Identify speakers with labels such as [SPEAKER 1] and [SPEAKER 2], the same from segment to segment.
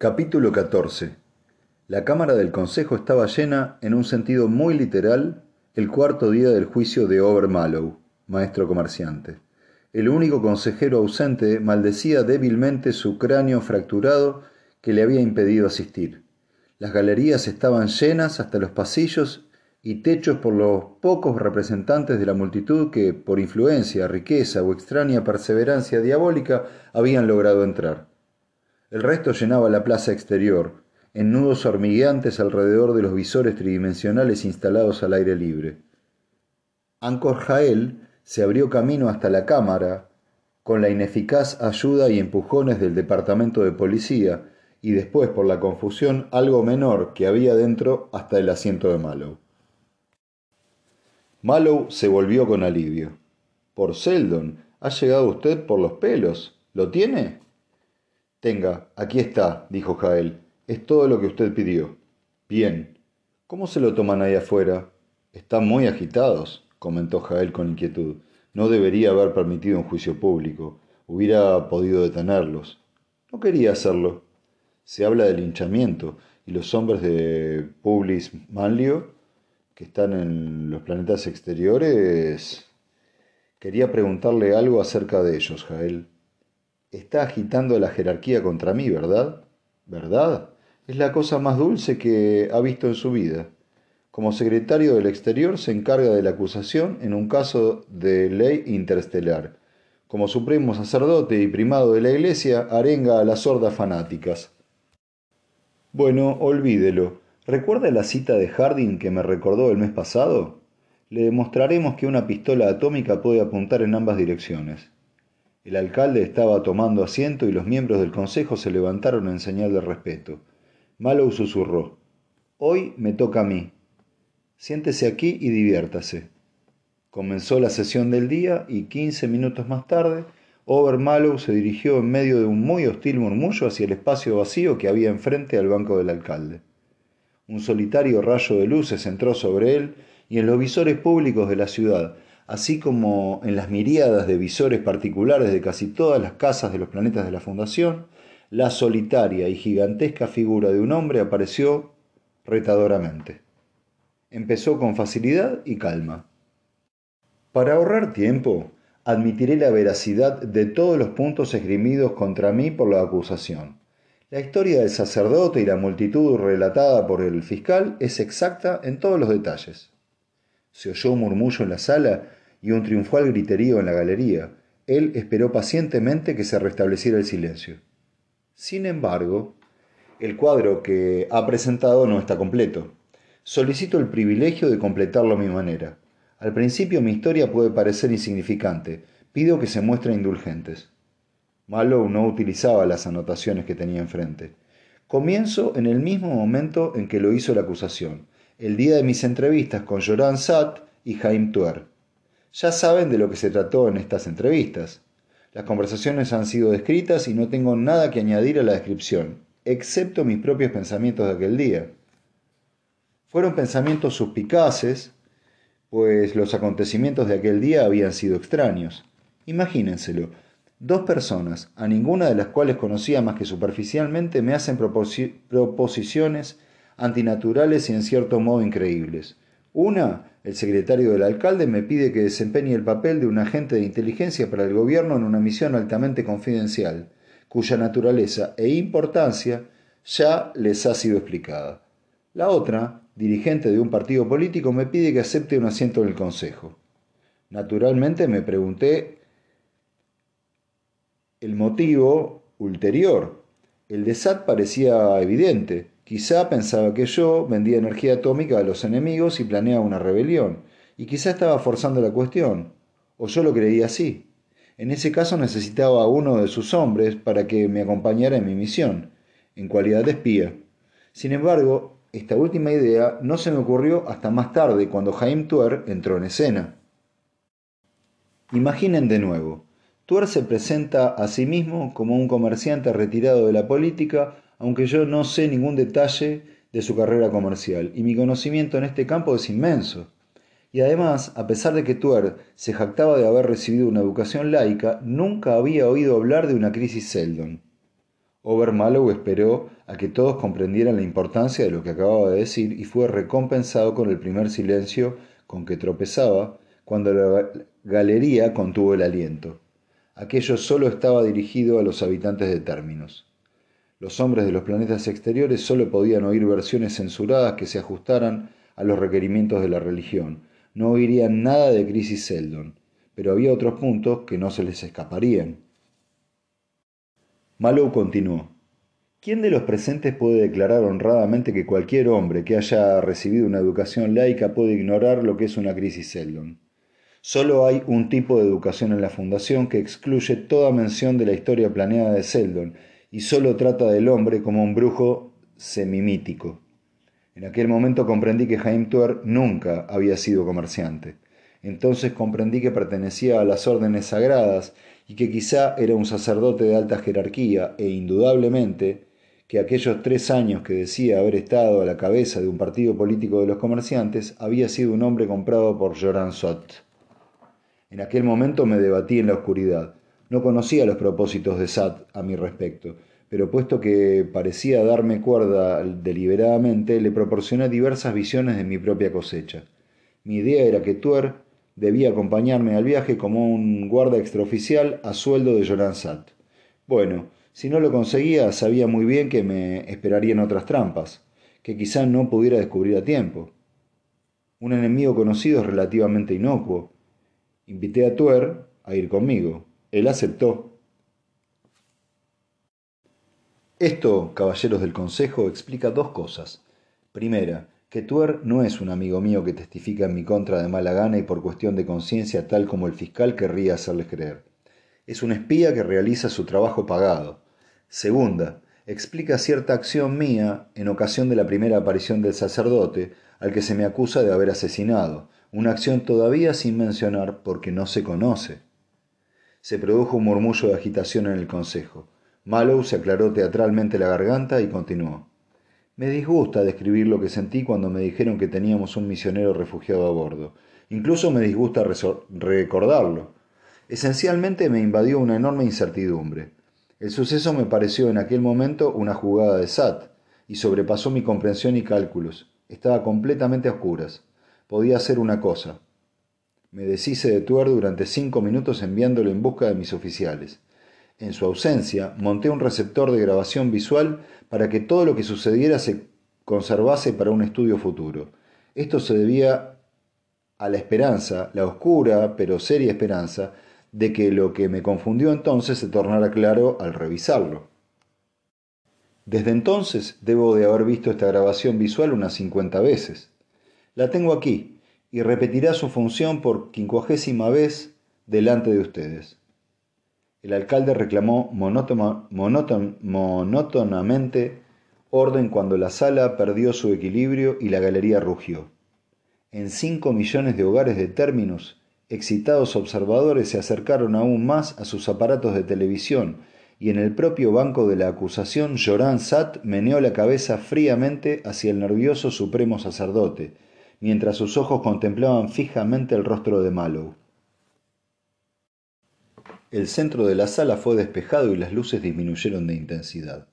[SPEAKER 1] Capítulo 14 La Cámara del Consejo estaba llena, en un sentido muy literal, el cuarto día del juicio de Obermallow, maestro comerciante. El único consejero ausente maldecía débilmente su cráneo fracturado que le había impedido asistir. Las galerías estaban llenas hasta los pasillos y techos por los pocos representantes de la multitud que, por influencia, riqueza o extraña perseverancia diabólica, habían logrado entrar. El resto llenaba la plaza exterior, en nudos hormigueantes alrededor de los visores tridimensionales instalados al aire libre. Ancor Jael se abrió camino hasta la cámara, con la ineficaz ayuda y empujones del departamento de policía, y después, por la confusión algo menor que había dentro, hasta el asiento de Mallow. Mallow se volvió con alivio. Por Seldon, ha llegado usted por los pelos. ¿Lo tiene? Tenga, aquí está, dijo Jael. Es todo lo que usted pidió. Bien. ¿Cómo se lo toman ahí afuera? Están muy agitados, comentó Jael con inquietud. No debería haber permitido un juicio público. Hubiera podido detenerlos. No quería hacerlo. Se habla de linchamiento y los hombres de Publis Manlio, que están en los planetas exteriores. Quería preguntarle algo acerca de ellos, Jael. Está agitando la jerarquía contra mí, ¿verdad? ¿Verdad? Es la cosa más dulce que ha visto en su vida. Como secretario del Exterior se encarga de la acusación en un caso de ley interestelar. Como supremo sacerdote y primado de la Iglesia, arenga a las hordas fanáticas. Bueno, olvídelo. ¿Recuerda la cita de Harding que me recordó el mes pasado? Le demostraremos que una pistola atómica puede apuntar en ambas direcciones. El alcalde estaba tomando asiento y los miembros del consejo se levantaron en señal de respeto. Mallow susurró. Hoy me toca a mí. Siéntese aquí y diviértase. Comenzó la sesión del día y quince minutos más tarde, Over Mallow se dirigió en medio de un muy hostil murmullo hacia el espacio vacío que había enfrente al banco del alcalde. Un solitario rayo de luces entró sobre él y en los visores públicos de la ciudad así como en las miríadas de visores particulares de casi todas las casas de los planetas de la Fundación, la solitaria y gigantesca figura de un hombre apareció retadoramente. Empezó con facilidad y calma. Para ahorrar tiempo, admitiré la veracidad de todos los puntos esgrimidos contra mí por la acusación. La historia del sacerdote y la multitud relatada por el fiscal es exacta en todos los detalles. Se oyó un murmullo en la sala y un triunfal griterío en la galería. Él esperó pacientemente que se restableciera el silencio. Sin embargo, el cuadro que ha presentado no está completo. Solicito el privilegio de completarlo a mi manera. Al principio mi historia puede parecer insignificante. Pido que se muestren indulgentes. Mallow no utilizaba las anotaciones que tenía enfrente. Comienzo en el mismo momento en que lo hizo la acusación, el día de mis entrevistas con Joran Satt y Jaime Tuer. Ya saben de lo que se trató en estas entrevistas. Las conversaciones han sido descritas y no tengo nada que añadir a la descripción, excepto mis propios pensamientos de aquel día. Fueron pensamientos suspicaces, pues los acontecimientos de aquel día habían sido extraños. Imagínenselo, dos personas, a ninguna de las cuales conocía más que superficialmente, me hacen proposiciones antinaturales y en cierto modo increíbles. Una, el secretario del alcalde me pide que desempeñe el papel de un agente de inteligencia para el gobierno en una misión altamente confidencial, cuya naturaleza e importancia ya les ha sido explicada. La otra, dirigente de un partido político, me pide que acepte un asiento en el Consejo. Naturalmente me pregunté el motivo ulterior. El de SAT parecía evidente. Quizá pensaba que yo vendía energía atómica a los enemigos y planeaba una rebelión, y quizá estaba forzando la cuestión, o yo lo creía así. En ese caso necesitaba a uno de sus hombres para que me acompañara en mi misión, en cualidad de espía. Sin embargo, esta última idea no se me ocurrió hasta más tarde, cuando Jaime Tuer entró en escena. Imaginen de nuevo, Tuer se presenta a sí mismo como un comerciante retirado de la política aunque yo no sé ningún detalle de su carrera comercial, y mi conocimiento en este campo es inmenso. Y además, a pesar de que Tuer se jactaba de haber recibido una educación laica, nunca había oído hablar de una crisis Seldon. Obermallow esperó a que todos comprendieran la importancia de lo que acababa de decir y fue recompensado con el primer silencio con que tropezaba cuando la galería contuvo el aliento. Aquello solo estaba dirigido a los habitantes de términos. Los hombres de los planetas exteriores solo podían oír versiones censuradas que se ajustaran a los requerimientos de la religión. No oirían nada de Crisis Seldon, pero había otros puntos que no se les escaparían. Mallow continuó. ¿Quién de los presentes puede declarar honradamente que cualquier hombre que haya recibido una educación laica puede ignorar lo que es una crisis Seldon? Solo hay un tipo de educación en la Fundación que excluye toda mención de la historia planeada de Seldon y solo trata del hombre como un brujo semimítico. En aquel momento comprendí que Jaime Tuer nunca había sido comerciante. Entonces comprendí que pertenecía a las órdenes sagradas y que quizá era un sacerdote de alta jerarquía e indudablemente que aquellos tres años que decía haber estado a la cabeza de un partido político de los comerciantes había sido un hombre comprado por Joran Sot. En aquel momento me debatí en la oscuridad. No conocía los propósitos de Sat a mi respecto, pero puesto que parecía darme cuerda deliberadamente, le proporcioné diversas visiones de mi propia cosecha. Mi idea era que Tuer debía acompañarme al viaje como un guarda extraoficial a sueldo de Joran Sat. Bueno, si no lo conseguía, sabía muy bien que me esperarían otras trampas, que quizá no pudiera descubrir a tiempo. Un enemigo conocido es relativamente inocuo, Invité a Tuer a ir conmigo. Él aceptó. Esto, caballeros del Consejo, explica dos cosas. Primera, que Tuer no es un amigo mío que testifica en mi contra de mala gana y por cuestión de conciencia tal como el fiscal querría hacerles creer. Es un espía que realiza su trabajo pagado. Segunda, explica cierta acción mía en ocasión de la primera aparición del sacerdote, al que se me acusa de haber asesinado, una acción todavía sin mencionar porque no se conoce. Se produjo un murmullo de agitación en el consejo. Mallow se aclaró teatralmente la garganta y continuó. Me disgusta describir lo que sentí cuando me dijeron que teníamos un misionero refugiado a bordo. Incluso me disgusta recordarlo. Esencialmente me invadió una enorme incertidumbre. El suceso me pareció en aquel momento una jugada de SAT y sobrepasó mi comprensión y cálculos. Estaba completamente a oscuras podía hacer una cosa. Me deshice de Tuer durante cinco minutos enviándolo en busca de mis oficiales. En su ausencia, monté un receptor de grabación visual para que todo lo que sucediera se conservase para un estudio futuro. Esto se debía a la esperanza, la oscura pero seria esperanza, de que lo que me confundió entonces se tornara claro al revisarlo. Desde entonces debo de haber visto esta grabación visual unas cincuenta veces. La tengo aquí y repetirá su función por quincuagésima vez delante de ustedes. El alcalde reclamó monótonamente orden cuando la sala perdió su equilibrio y la galería rugió. En cinco millones de hogares de términos, excitados observadores se acercaron aún más a sus aparatos de televisión y en el propio banco de la acusación Joran Sat meneó la cabeza fríamente hacia el nervioso supremo sacerdote, mientras sus ojos contemplaban fijamente el rostro de Mallow. El centro de la sala fue despejado y las luces disminuyeron de intensidad.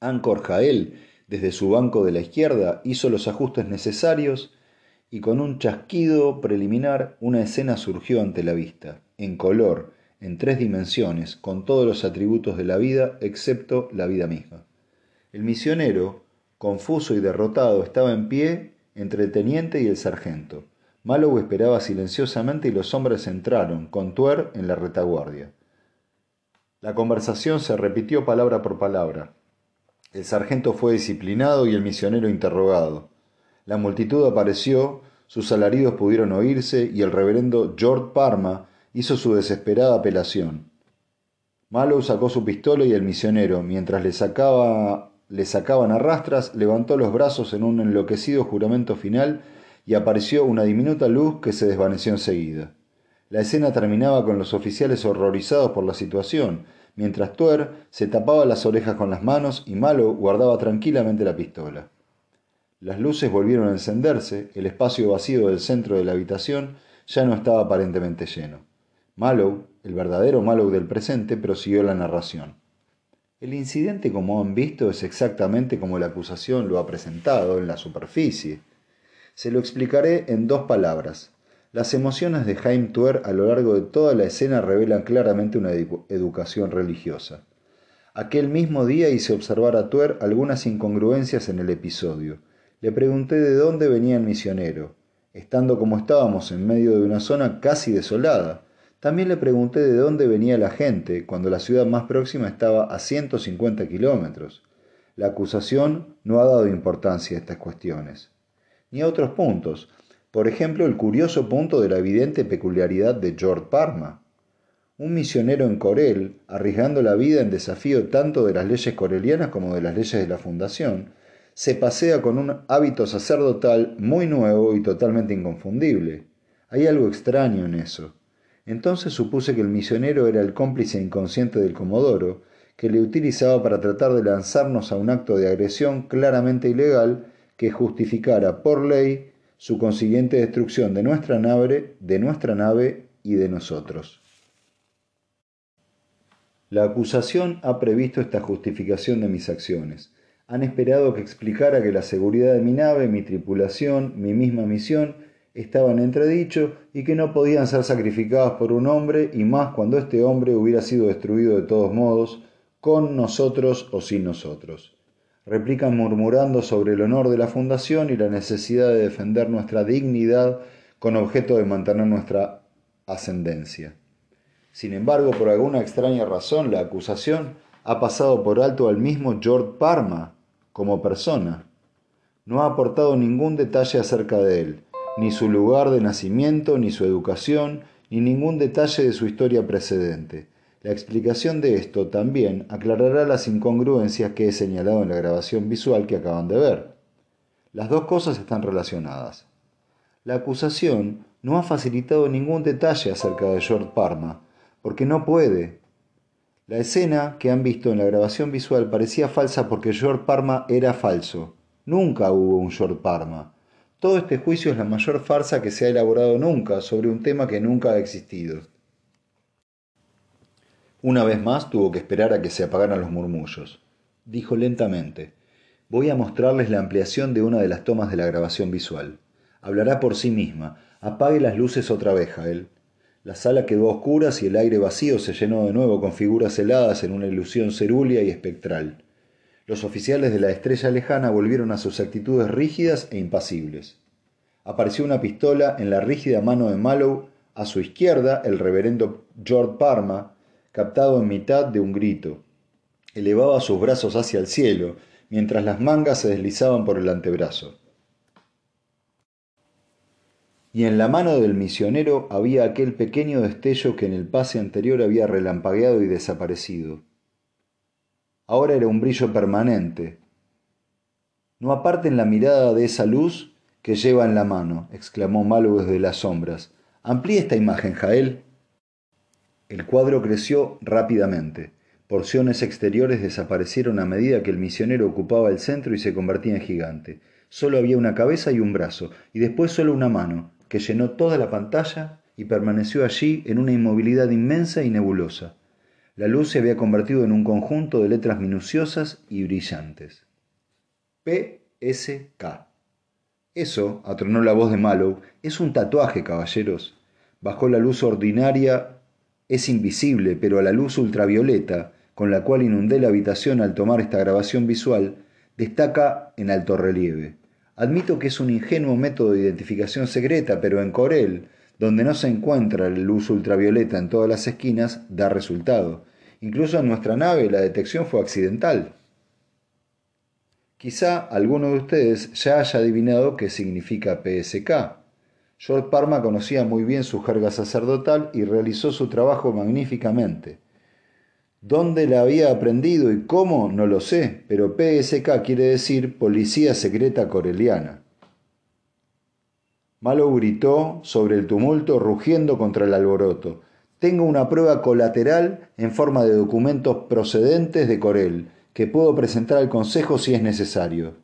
[SPEAKER 1] Ancor Jael, desde su banco de la izquierda, hizo los ajustes necesarios y con un chasquido preliminar una escena surgió ante la vista, en color, en tres dimensiones, con todos los atributos de la vida excepto la vida misma. El misionero, confuso y derrotado, estaba en pie entre el teniente y el sargento. Mallow esperaba silenciosamente y los hombres entraron, con Tuer en la retaguardia. La conversación se repitió palabra por palabra. El sargento fue disciplinado y el misionero interrogado. La multitud apareció, sus alaridos pudieron oírse y el reverendo George Parma hizo su desesperada apelación. Mallow sacó su pistola y el misionero, mientras le sacaba le sacaban a rastras, levantó los brazos en un enloquecido juramento final y apareció una diminuta luz que se desvaneció enseguida. La escena terminaba con los oficiales horrorizados por la situación, mientras Tuer se tapaba las orejas con las manos y Malo guardaba tranquilamente la pistola. Las luces volvieron a encenderse, el espacio vacío del centro de la habitación ya no estaba aparentemente lleno. Mallow, el verdadero Mallow del presente, prosiguió la narración. El incidente, como han visto, es exactamente como la acusación lo ha presentado en la superficie. Se lo explicaré en dos palabras. Las emociones de Jaime Tuer a lo largo de toda la escena revelan claramente una educación religiosa. Aquel mismo día hice observar a Tuer algunas incongruencias en el episodio. Le pregunté de dónde venía el misionero, estando como estábamos en medio de una zona casi desolada. También le pregunté de dónde venía la gente, cuando la ciudad más próxima estaba a 150 kilómetros. La acusación no ha dado importancia a estas cuestiones, ni a otros puntos, por ejemplo el curioso punto de la evidente peculiaridad de George Parma. Un misionero en Corel, arriesgando la vida en desafío tanto de las leyes corelianas como de las leyes de la Fundación, se pasea con un hábito sacerdotal muy nuevo y totalmente inconfundible. Hay algo extraño en eso. Entonces supuse que el misionero era el cómplice inconsciente del Comodoro, que le utilizaba para tratar de lanzarnos a un acto de agresión claramente ilegal que justificara por ley su consiguiente destrucción de nuestra nave, de nuestra nave y de nosotros. La acusación ha previsto esta justificación de mis acciones. Han esperado que explicara que la seguridad de mi nave, mi tripulación, mi misma misión, estaban en entredicho y que no podían ser sacrificadas por un hombre y más cuando este hombre hubiera sido destruido de todos modos, con nosotros o sin nosotros replican murmurando sobre el honor de la fundación y la necesidad de defender nuestra dignidad con objeto de mantener nuestra ascendencia. Sin embargo, por alguna extraña razón, la acusación ha pasado por alto al mismo George Parma como persona. No ha aportado ningún detalle acerca de él, ni su lugar de nacimiento, ni su educación, ni ningún detalle de su historia precedente. La explicación de esto también aclarará las incongruencias que he señalado en la grabación visual que acaban de ver. Las dos cosas están relacionadas. La acusación no ha facilitado ningún detalle acerca de George Parma, porque no puede. La escena que han visto en la grabación visual parecía falsa porque George Parma era falso. Nunca hubo un George Parma. Todo este juicio es la mayor farsa que se ha elaborado nunca sobre un tema que nunca ha existido. Una vez más tuvo que esperar a que se apagaran los murmullos. Dijo lentamente, voy a mostrarles la ampliación de una de las tomas de la grabación visual. Hablará por sí misma. Apague las luces otra vez, Jael. La sala quedó oscura y el aire vacío se llenó de nuevo con figuras heladas en una ilusión cerúlea y espectral. Los oficiales de la estrella lejana volvieron a sus actitudes rígidas e impasibles. Apareció una pistola en la rígida mano de Mallow, a su izquierda el reverendo George Parma, captado en mitad de un grito. Elevaba sus brazos hacia el cielo, mientras las mangas se deslizaban por el antebrazo. Y en la mano del misionero había aquel pequeño destello que en el pase anterior había relampagueado y desaparecido. Ahora era un brillo permanente. No aparten la mirada de esa luz que lleva en la mano, exclamó Malo desde las sombras. Amplíe esta imagen, Jael. El cuadro creció rápidamente. Porciones exteriores desaparecieron a medida que el misionero ocupaba el centro y se convertía en gigante. Solo había una cabeza y un brazo, y después solo una mano, que llenó toda la pantalla y permaneció allí en una inmovilidad inmensa y nebulosa. La luz se había convertido en un conjunto de letras minuciosas y brillantes. P.S.K. Eso, atronó la voz de Mallow, es un tatuaje, caballeros. Bajó la luz ordinaria es invisible, pero a la luz ultravioleta, con la cual inundé la habitación al tomar esta grabación visual, destaca en alto relieve. Admito que es un ingenuo método de identificación secreta, pero en Corel, donde no se encuentra la luz ultravioleta en todas las esquinas, da resultado. Incluso en nuestra nave la detección fue accidental. Quizá alguno de ustedes ya haya adivinado qué significa PSK. George Parma conocía muy bien su jerga sacerdotal y realizó su trabajo magníficamente. ¿Dónde la había aprendido y cómo? No lo sé, pero PSK quiere decir Policía Secreta Coreliana. Malo gritó sobre el tumulto rugiendo contra el alboroto. Tengo una prueba colateral en forma de documentos procedentes de Corel, que puedo presentar al Consejo si es necesario.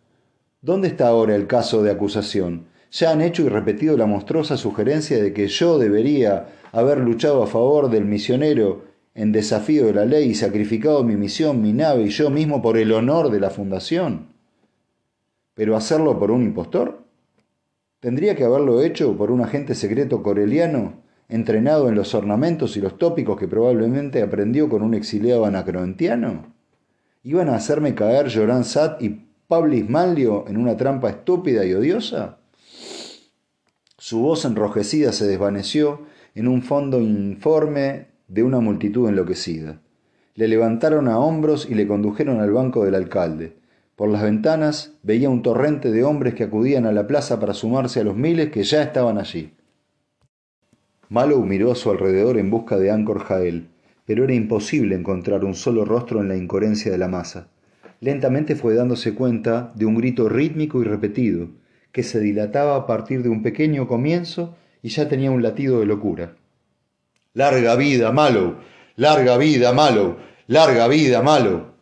[SPEAKER 1] ¿Dónde está ahora el caso de acusación? ya han hecho y repetido la monstruosa sugerencia de que yo debería haber luchado a favor del misionero en desafío de la ley y sacrificado mi misión, mi nave y yo mismo por el honor de la fundación. Pero hacerlo por un impostor? ¿Tendría que haberlo hecho por un agente secreto coreliano, entrenado en los ornamentos y los tópicos que probablemente aprendió con un exiliado anacroentiano? ¿Iban a hacerme caer Joran Sat y Pablis Manlio en una trampa estúpida y odiosa? Su voz enrojecida se desvaneció en un fondo informe de una multitud enloquecida. Le levantaron a hombros y le condujeron al banco del alcalde. Por las ventanas veía un torrente de hombres que acudían a la plaza para sumarse a los miles que ya estaban allí. Mallow miró a su alrededor en busca de Ancor Jael, pero era imposible encontrar un solo rostro en la incoherencia de la masa. Lentamente fue dándose cuenta de un grito rítmico y repetido, que se dilataba a partir de un pequeño comienzo y ya tenía un latido de locura. Larga vida, Mallow, larga vida, Mallow, larga vida, Mallow.